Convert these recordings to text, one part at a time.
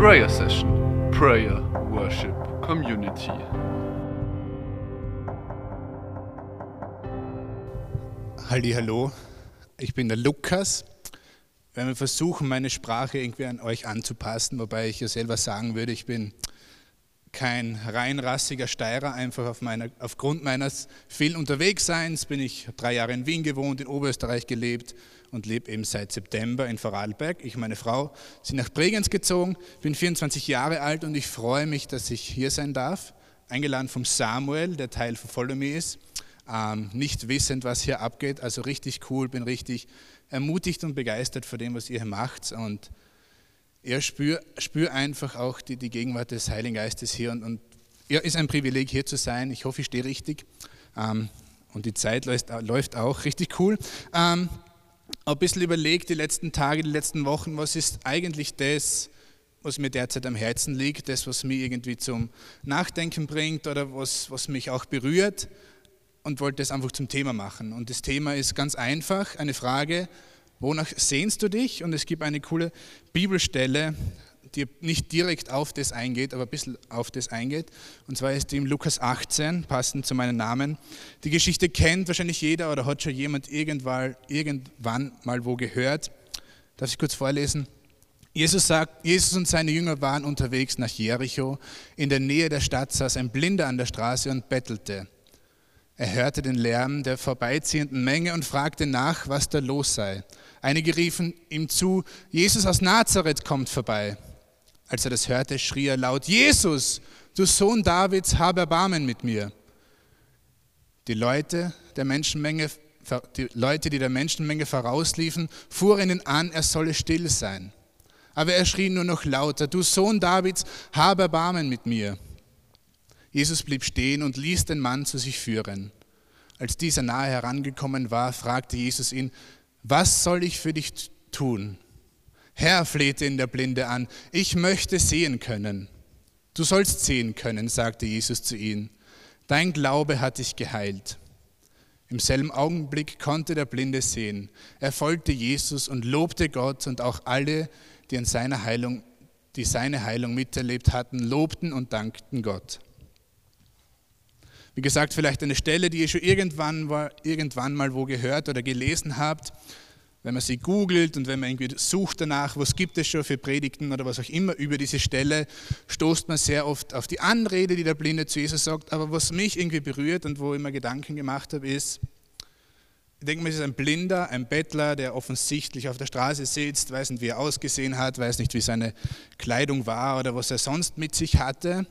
Prayer Session, Prayer Worship Community. Hallo, ich bin der Lukas. Wenn wir versuchen, meine Sprache irgendwie an euch anzupassen, wobei ich ja selber sagen würde, ich bin kein reinrassiger Steirer, einfach auf meiner, aufgrund meines vielen Unterwegsseins bin ich drei Jahre in Wien gewohnt, in Oberösterreich gelebt und lebe eben seit September in Vorarlberg. Ich und meine Frau sind nach Bregenz gezogen, bin 24 Jahre alt und ich freue mich, dass ich hier sein darf. Eingeladen vom Samuel, der Teil von Follow Me ist, ähm, nicht wissend, was hier abgeht, also richtig cool, bin richtig ermutigt und begeistert von dem, was ihr hier macht und ja, spür, spür einfach auch die, die Gegenwart des Heiligen Geistes hier und, und ja, ist ein Privileg hier zu sein. Ich hoffe, ich stehe richtig ähm, und die Zeit läuft, läuft auch richtig cool. Ähm, ein bisschen überlegt die letzten Tage, die letzten Wochen, was ist eigentlich das, was mir derzeit am Herzen liegt, das, was mich irgendwie zum Nachdenken bringt oder was, was mich auch berührt und wollte es einfach zum Thema machen. Und das Thema ist ganz einfach, eine Frage, wonach sehnst du dich? Und es gibt eine coole Bibelstelle, die nicht direkt auf das eingeht, aber ein bisschen auf das eingeht. Und zwar ist die im Lukas 18, passend zu meinem Namen. Die Geschichte kennt wahrscheinlich jeder oder hat schon jemand irgendwann, irgendwann mal wo gehört. Darf ich kurz vorlesen? Jesus sagt, Jesus und seine Jünger waren unterwegs nach Jericho. In der Nähe der Stadt saß ein Blinder an der Straße und bettelte. Er hörte den Lärm der vorbeiziehenden Menge und fragte nach, was da los sei. Einige riefen ihm zu, Jesus aus Nazareth kommt vorbei. Als er das hörte, schrie er laut, Jesus, du Sohn Davids, habe Erbarmen mit mir. Die Leute der Menschenmenge, die Leute, die der Menschenmenge vorausliefen, fuhren ihn an, er solle still sein. Aber er schrie nur noch lauter, du Sohn Davids, habe Erbarmen mit mir. Jesus blieb stehen und ließ den Mann zu sich führen. Als dieser nahe herangekommen war, fragte Jesus ihn, was soll ich für dich tun? Herr, flehte ihn der Blinde an, ich möchte sehen können. Du sollst sehen können, sagte Jesus zu ihm. Dein Glaube hat dich geheilt. Im selben Augenblick konnte der Blinde sehen. Er folgte Jesus und lobte Gott und auch alle, die an seiner Heilung, die seine Heilung miterlebt hatten, lobten und dankten Gott. Wie gesagt, vielleicht eine Stelle, die ihr schon irgendwann, irgendwann mal wo gehört oder gelesen habt wenn man sie googelt und wenn man irgendwie sucht danach, was gibt es schon für Predigten oder was auch immer über diese Stelle, stoßt man sehr oft auf die Anrede, die der Blinde zu Jesus sagt. Aber was mich irgendwie berührt und wo ich mir Gedanken gemacht habe, ist, ich denke mir, es ist ein Blinder, ein Bettler, der offensichtlich auf der Straße sitzt, weiß nicht, wie er ausgesehen hat, weiß nicht, wie seine Kleidung war oder was er sonst mit sich hatte.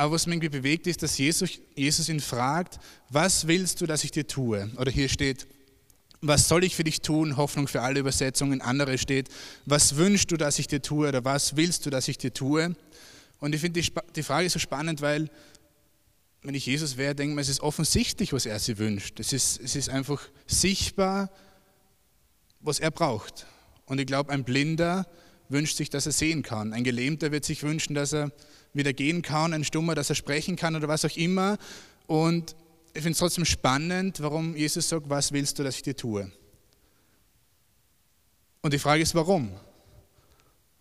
Aber was mich irgendwie bewegt, ist, dass Jesus, Jesus ihn fragt, was willst du, dass ich dir tue? Oder hier steht, was soll ich für dich tun? Hoffnung für alle Übersetzungen. Andere steht, was wünschst du, dass ich dir tue oder was willst du, dass ich dir tue? Und ich finde die, die Frage so spannend, weil wenn ich Jesus wäre, denke ich mir, es ist offensichtlich, was er sich wünscht. Es ist, es ist einfach sichtbar, was er braucht. Und ich glaube, ein Blinder wünscht sich, dass er sehen kann. Ein Gelähmter wird sich wünschen, dass er wieder gehen kann. Ein Stummer, dass er sprechen kann oder was auch immer. Und ich finde es trotzdem spannend, warum Jesus sagt, was willst du, dass ich dir tue? Und die Frage ist, warum?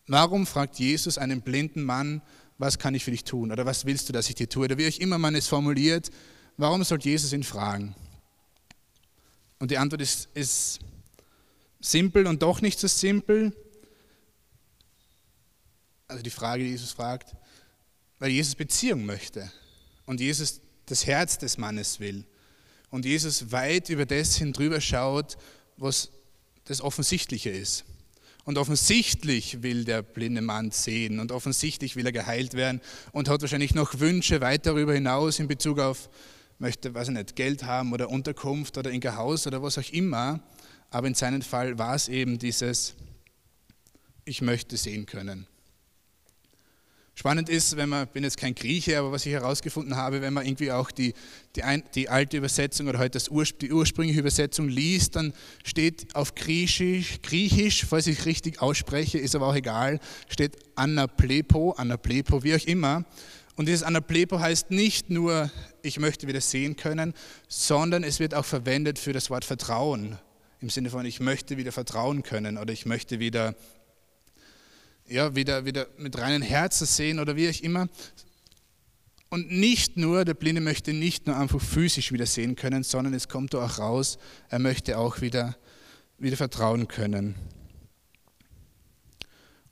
Warum fragt Jesus einen blinden Mann, was kann ich für dich tun? Oder was willst du, dass ich dir tue? Oder wie euch immer man es formuliert, warum soll Jesus ihn fragen? Und die Antwort ist, ist simpel und doch nicht so simpel. Also die Frage, die Jesus fragt, weil Jesus Beziehung möchte. Und Jesus das Herz des Mannes will. Und Jesus weit über das hin drüber schaut, was das Offensichtliche ist. Und offensichtlich will der blinde Mann sehen und offensichtlich will er geheilt werden und hat wahrscheinlich noch Wünsche weit darüber hinaus in Bezug auf, möchte, weiß ich nicht, Geld haben oder Unterkunft oder ein Haus oder was auch immer. Aber in seinem Fall war es eben dieses, ich möchte sehen können. Spannend ist, wenn man, ich bin jetzt kein Grieche, aber was ich herausgefunden habe, wenn man irgendwie auch die, die, ein, die alte Übersetzung oder heute das Urspr die ursprüngliche Übersetzung liest, dann steht auf Griechisch, Griechisch, falls ich richtig ausspreche, ist aber auch egal, steht Anaplepo, Anaplepo, wie auch immer. Und dieses Anaplepo heißt nicht nur, ich möchte wieder sehen können, sondern es wird auch verwendet für das Wort Vertrauen. Im Sinne von, ich möchte wieder vertrauen können oder ich möchte wieder ja, wieder, wieder mit reinen Herzen sehen oder wie auch immer. Und nicht nur, der Blinde möchte nicht nur einfach physisch wieder sehen können, sondern es kommt auch raus, er möchte auch wieder, wieder vertrauen können.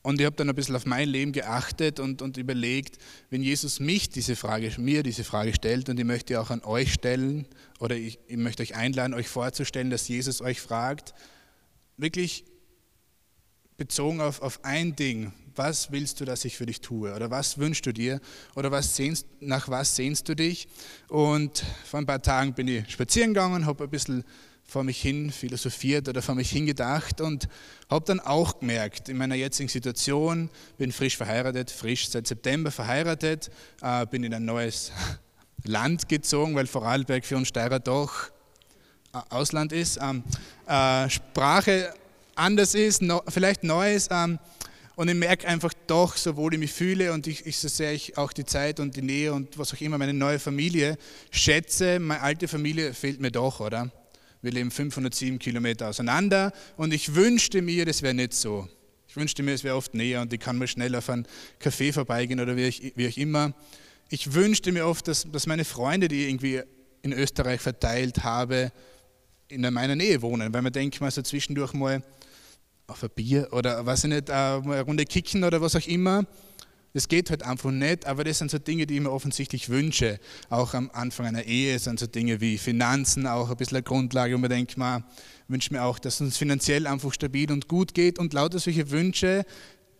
Und ich habe dann ein bisschen auf mein Leben geachtet und, und überlegt, wenn Jesus mich diese Frage, mir diese Frage stellt, und ich möchte auch an euch stellen, oder ich, ich möchte euch einladen, euch vorzustellen, dass Jesus euch fragt, wirklich bezogen auf, auf ein Ding, was willst du, dass ich für dich tue? Oder was wünschst du dir? Oder was sehnst, nach was sehnst du dich? Und vor ein paar Tagen bin ich spazieren gegangen, habe ein bisschen vor mich hin philosophiert oder vor mich hingedacht und habe dann auch gemerkt, in meiner jetzigen Situation, bin frisch verheiratet, frisch seit September verheiratet, äh, bin in ein neues Land gezogen, weil Vorarlberg für uns Steirer doch äh, Ausland ist, ähm, äh, Sprache anders ist, no, vielleicht Neues. Ähm, und ich merke einfach doch, so wohl ich mich fühle und ich, ich so sehr ich auch die Zeit und die Nähe und was auch immer, meine neue Familie schätze, meine alte Familie fehlt mir doch, oder? Wir leben 507 Kilometer auseinander und ich wünschte mir, das wäre nicht so. Ich wünschte mir, es wäre oft näher und ich kann mal schnell auf einen Café vorbeigehen oder wie ich, wie ich immer. Ich wünschte mir oft, dass, dass meine Freunde, die ich irgendwie in Österreich verteilt habe, in meiner Nähe wohnen, weil man denkt mal so zwischendurch mal auf ein Bier oder weiß ich nicht, eine Runde kicken oder was auch immer. Das geht halt einfach nicht, aber das sind so Dinge, die ich mir offensichtlich wünsche. Auch am Anfang einer Ehe sind so Dinge wie Finanzen auch ein bisschen eine Grundlage, wo man denkt, man wünscht mir auch, dass es uns finanziell einfach stabil und gut geht und lauter solche Wünsche,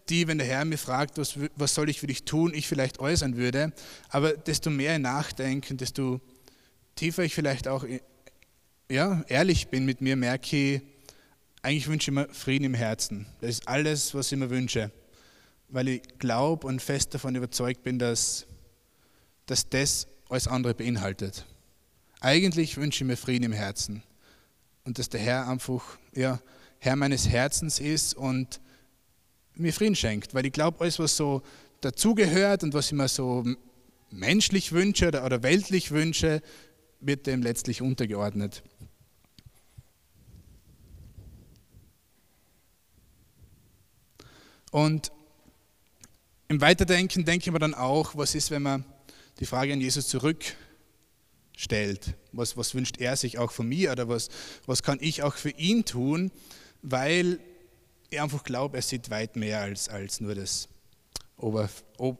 die, wenn der Herr mir fragt, was, was soll ich für dich tun, ich vielleicht äußern würde. Aber desto mehr nachdenken, desto tiefer ich vielleicht auch ja, ehrlich bin mit mir, merke ich, eigentlich wünsche ich mir Frieden im Herzen. Das ist alles, was ich mir wünsche weil ich glaube und fest davon überzeugt bin, dass, dass das alles andere beinhaltet. Eigentlich wünsche ich mir Frieden im Herzen und dass der Herr einfach ja, Herr meines Herzens ist und mir Frieden schenkt, weil ich glaube, alles, was so dazugehört und was ich mir so menschlich wünsche oder, oder weltlich wünsche, wird dem letztlich untergeordnet. Und im Weiterdenken denke ich mir dann auch, was ist, wenn man die Frage an Jesus zurückstellt? Was, was wünscht er sich auch von mir oder was, was kann ich auch für ihn tun? Weil ich einfach glaube, er sieht weit mehr als, als nur das, Ober,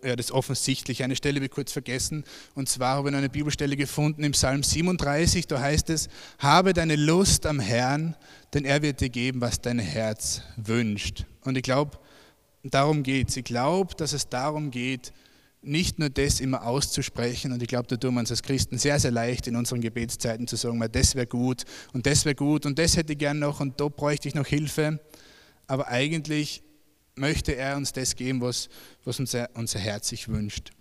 ja, das Offensichtliche. Eine Stelle habe ich kurz vergessen. Und zwar habe ich eine Bibelstelle gefunden im Psalm 37. Da heißt es: Habe deine Lust am Herrn, denn er wird dir geben, was dein Herz wünscht. Und ich glaube, darum geht es. Ich glaube, dass es darum geht, nicht nur das immer auszusprechen. Und ich glaube, da tun wir uns als Christen sehr, sehr leicht in unseren Gebetszeiten zu sagen, das wäre gut und das wäre gut und das hätte ich gern noch und da bräuchte ich noch Hilfe. Aber eigentlich möchte er uns das geben, was, was unser, unser Herz sich wünscht.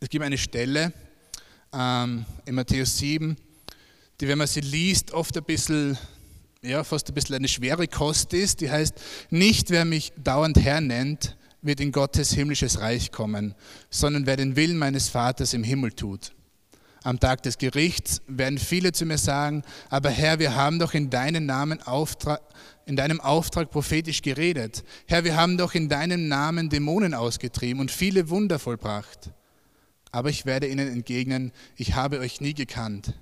Es gibt eine Stelle ähm, in Matthäus 7, die, wenn man sie liest, oft ein bisschen ja, fast ein bisschen eine schwere Kost ist. Die heißt, nicht wer mich dauernd Herr nennt, wird in Gottes himmlisches Reich kommen, sondern wer den Willen meines Vaters im Himmel tut. Am Tag des Gerichts werden viele zu mir sagen, aber Herr, wir haben doch in deinem Namen Auftrag, in deinem Auftrag prophetisch geredet. Herr, wir haben doch in deinem Namen Dämonen ausgetrieben und viele Wunder vollbracht. Aber ich werde ihnen entgegnen, ich habe euch nie gekannt.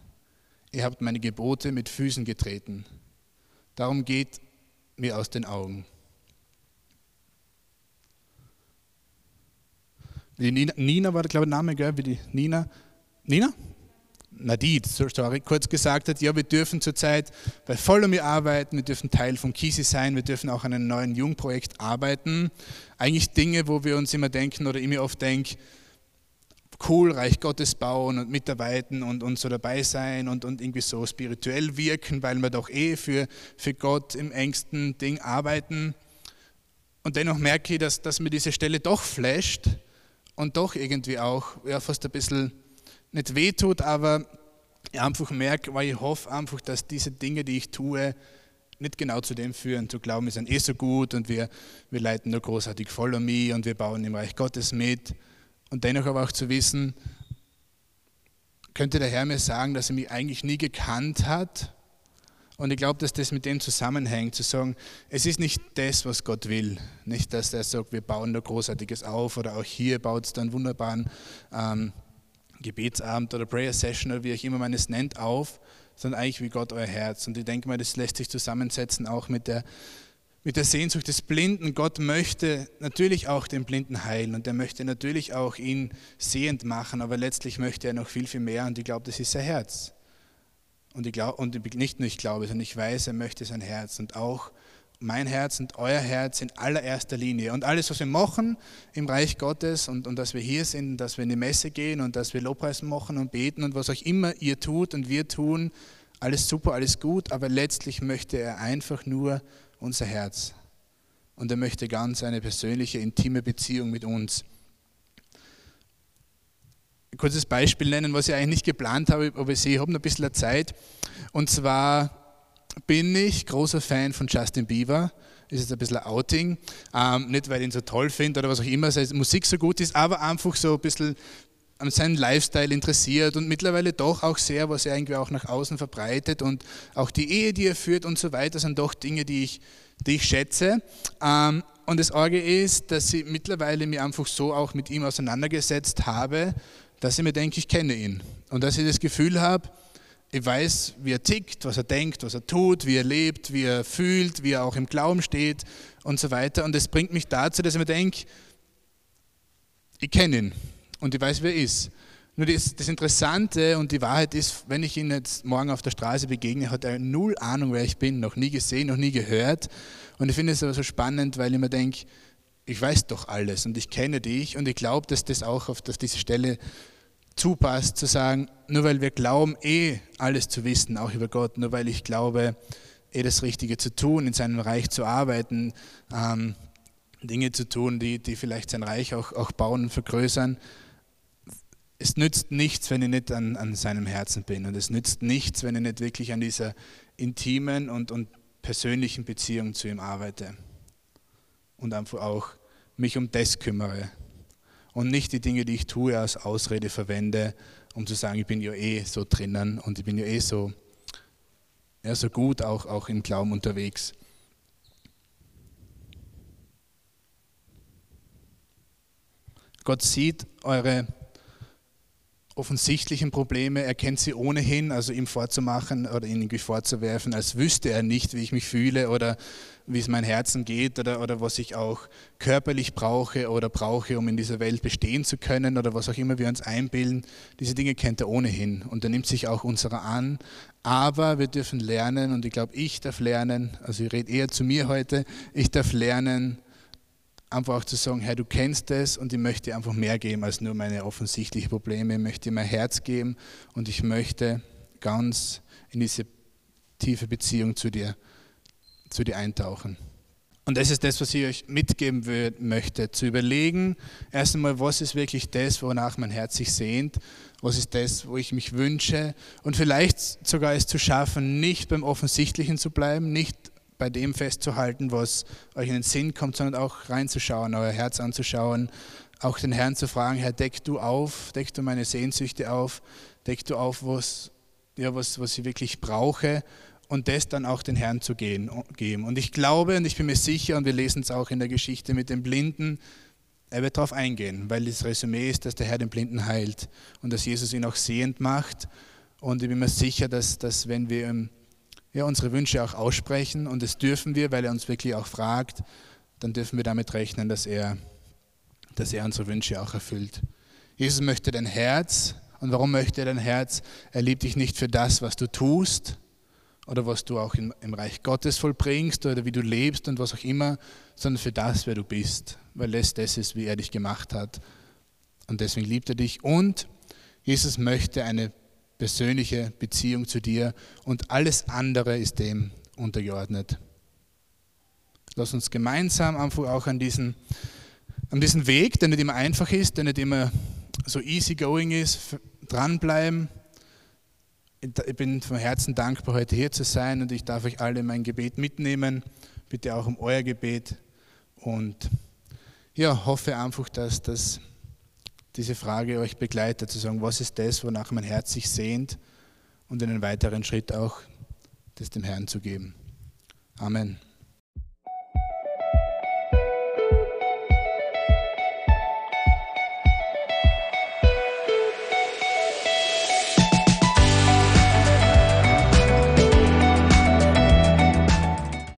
Ihr habt meine Gebote mit Füßen getreten. Darum geht mir aus den Augen. Die Nina, Nina war, glaube ich, der Name, gell? wie die Nina. Nina? Nadid, sorry, kurz gesagt hat, ja, wir dürfen zurzeit bei Follow arbeiten, wir dürfen Teil von Kisi sein, wir dürfen auch an einem neuen Jungprojekt arbeiten. Eigentlich Dinge, wo wir uns immer denken oder ich mir oft denke, cool Reich Gottes bauen und mitarbeiten und, und so dabei sein und, und irgendwie so spirituell wirken, weil wir doch eh für, für Gott im engsten Ding arbeiten. Und dennoch merke ich, dass, dass mir diese Stelle doch flasht und doch irgendwie auch ja, fast ein bisschen nicht wehtut, aber ich einfach merke, weil ich hoffe einfach, dass diese Dinge, die ich tue, nicht genau zu dem führen, zu glauben, wir sind eh so gut und wir, wir leiten nur großartig Follow Me und wir bauen im Reich Gottes mit und dennoch aber auch zu wissen, könnte der Herr mir sagen, dass er mich eigentlich nie gekannt hat Und ich glaube, dass das mit dem zusammenhängt, zu sagen, es ist nicht das, was Gott will. Nicht, dass er sagt, wir bauen da Großartiges auf oder auch hier baut es da einen wunderbaren ähm, Gebetsabend oder Prayer Session oder wie auch immer man es nennt auf, sondern eigentlich wie Gott euer Herz. Und ich denke mal, das lässt sich zusammensetzen auch mit der, mit der Sehnsucht des Blinden. Gott möchte natürlich auch den Blinden heilen und er möchte natürlich auch ihn sehend machen, aber letztlich möchte er noch viel, viel mehr und ich glaube, das ist sein Herz. Und, ich glaub, und nicht nur ich glaube, sondern ich weiß, er möchte sein Herz und auch mein Herz und euer Herz in allererster Linie. Und alles, was wir machen im Reich Gottes und, und dass wir hier sind, dass wir in die Messe gehen und dass wir Lobpreis machen und beten und was auch immer ihr tut und wir tun, alles super, alles gut, aber letztlich möchte er einfach nur unser Herz. Und er möchte ganz eine persönliche, intime Beziehung mit uns ein kurzes Beispiel nennen, was ich eigentlich nicht geplant habe, aber ich sehe, ich habe noch ein bisschen Zeit. Und zwar bin ich großer Fan von Justin Bieber. Ist jetzt ein bisschen ein Outing. Ähm, nicht, weil ich ihn so toll finde oder was auch immer, seine Musik so gut ist, aber einfach so ein bisschen an seinen Lifestyle interessiert und mittlerweile doch auch sehr, was er irgendwie auch nach außen verbreitet und auch die Ehe, die er führt und so weiter, sind doch Dinge, die ich, die ich schätze. Ähm, und das Orge ist, dass ich mittlerweile mich einfach so auch mit ihm auseinandergesetzt habe, dass ich mir denke, ich kenne ihn. Und dass ich das Gefühl habe, ich weiß, wie er tickt, was er denkt, was er tut, wie er lebt, wie er fühlt, wie er auch im Glauben steht und so weiter. Und das bringt mich dazu, dass ich mir denke, ich kenne ihn und ich weiß, wer er ist. Nur das, das, Interessante und die Wahrheit ist, wenn ich ihn jetzt morgen auf der Straße begegne, hat er null Ahnung, wer ich bin, noch nie gesehen, noch nie gehört. Und ich finde es aber so spannend, weil ich mir denke, ich weiß doch alles und ich kenne dich und ich glaube, dass das auch auf diese Stelle zupasst, zu sagen, nur weil wir glauben, eh alles zu wissen, auch über Gott, nur weil ich glaube, eh das Richtige zu tun, in seinem Reich zu arbeiten, ähm, Dinge zu tun, die, die vielleicht sein Reich auch, auch bauen und vergrößern. Es nützt nichts, wenn ich nicht an, an seinem Herzen bin. Und es nützt nichts, wenn ich nicht wirklich an dieser intimen und, und persönlichen Beziehung zu ihm arbeite. Und einfach auch mich um das kümmere. Und nicht die Dinge, die ich tue, als Ausrede verwende, um zu sagen, ich bin ja eh so drinnen und ich bin ja eh so, ja, so gut auch, auch im Glauben unterwegs. Gott sieht eure offensichtlichen Probleme, er kennt sie ohnehin, also ihm vorzumachen oder ihn irgendwie vorzuwerfen, als wüsste er nicht, wie ich mich fühle oder wie es mein Herzen geht oder, oder was ich auch körperlich brauche oder brauche, um in dieser Welt bestehen zu können oder was auch immer wir uns einbilden. Diese Dinge kennt er ohnehin und er nimmt sich auch unserer an. Aber wir dürfen lernen und ich glaube, ich darf lernen, also ich rede eher zu mir heute, ich darf lernen, einfach auch zu sagen, Herr, du kennst es und ich möchte einfach mehr geben als nur meine offensichtlichen Probleme. Ich möchte mein Herz geben und ich möchte ganz in diese tiefe Beziehung zu dir, zu dir eintauchen. Und das ist das, was ich euch mitgeben möchte, zu überlegen, erst einmal, was ist wirklich das, wonach mein Herz sich sehnt, was ist das, wo ich mich wünsche und vielleicht sogar es zu schaffen, nicht beim Offensichtlichen zu bleiben, nicht bei dem festzuhalten, was euch in den Sinn kommt, sondern auch reinzuschauen, euer Herz anzuschauen, auch den Herrn zu fragen, Herr, deck du auf, deck du meine Sehnsüchte auf, deck du auf, was, ja, was, was ich wirklich brauche und das dann auch den Herrn zu gehen, geben. Und ich glaube und ich bin mir sicher, und wir lesen es auch in der Geschichte mit dem Blinden, er wird darauf eingehen, weil das Resümee ist, dass der Herr den Blinden heilt und dass Jesus ihn auch sehend macht. Und ich bin mir sicher, dass, dass wenn wir im ja, unsere Wünsche auch aussprechen und das dürfen wir, weil er uns wirklich auch fragt, dann dürfen wir damit rechnen, dass er, dass er unsere Wünsche auch erfüllt. Jesus möchte dein Herz und warum möchte er dein Herz? Er liebt dich nicht für das, was du tust oder was du auch im, im Reich Gottes vollbringst oder wie du lebst und was auch immer, sondern für das, wer du bist, weil es das ist, wie er dich gemacht hat. Und deswegen liebt er dich und Jesus möchte eine persönliche Beziehung zu dir und alles andere ist dem untergeordnet. Lass uns gemeinsam einfach auch an diesen, an diesen Weg, der nicht immer einfach ist, der nicht immer so easy going ist, dranbleiben. Ich bin von Herzen dankbar, heute hier zu sein und ich darf euch alle mein Gebet mitnehmen. Bitte auch um euer Gebet und ja, hoffe einfach, dass das diese Frage euch begleitet, zu sagen, was ist das, wonach mein Herz sich sehnt und einen weiteren Schritt auch das dem Herrn zu geben. Amen.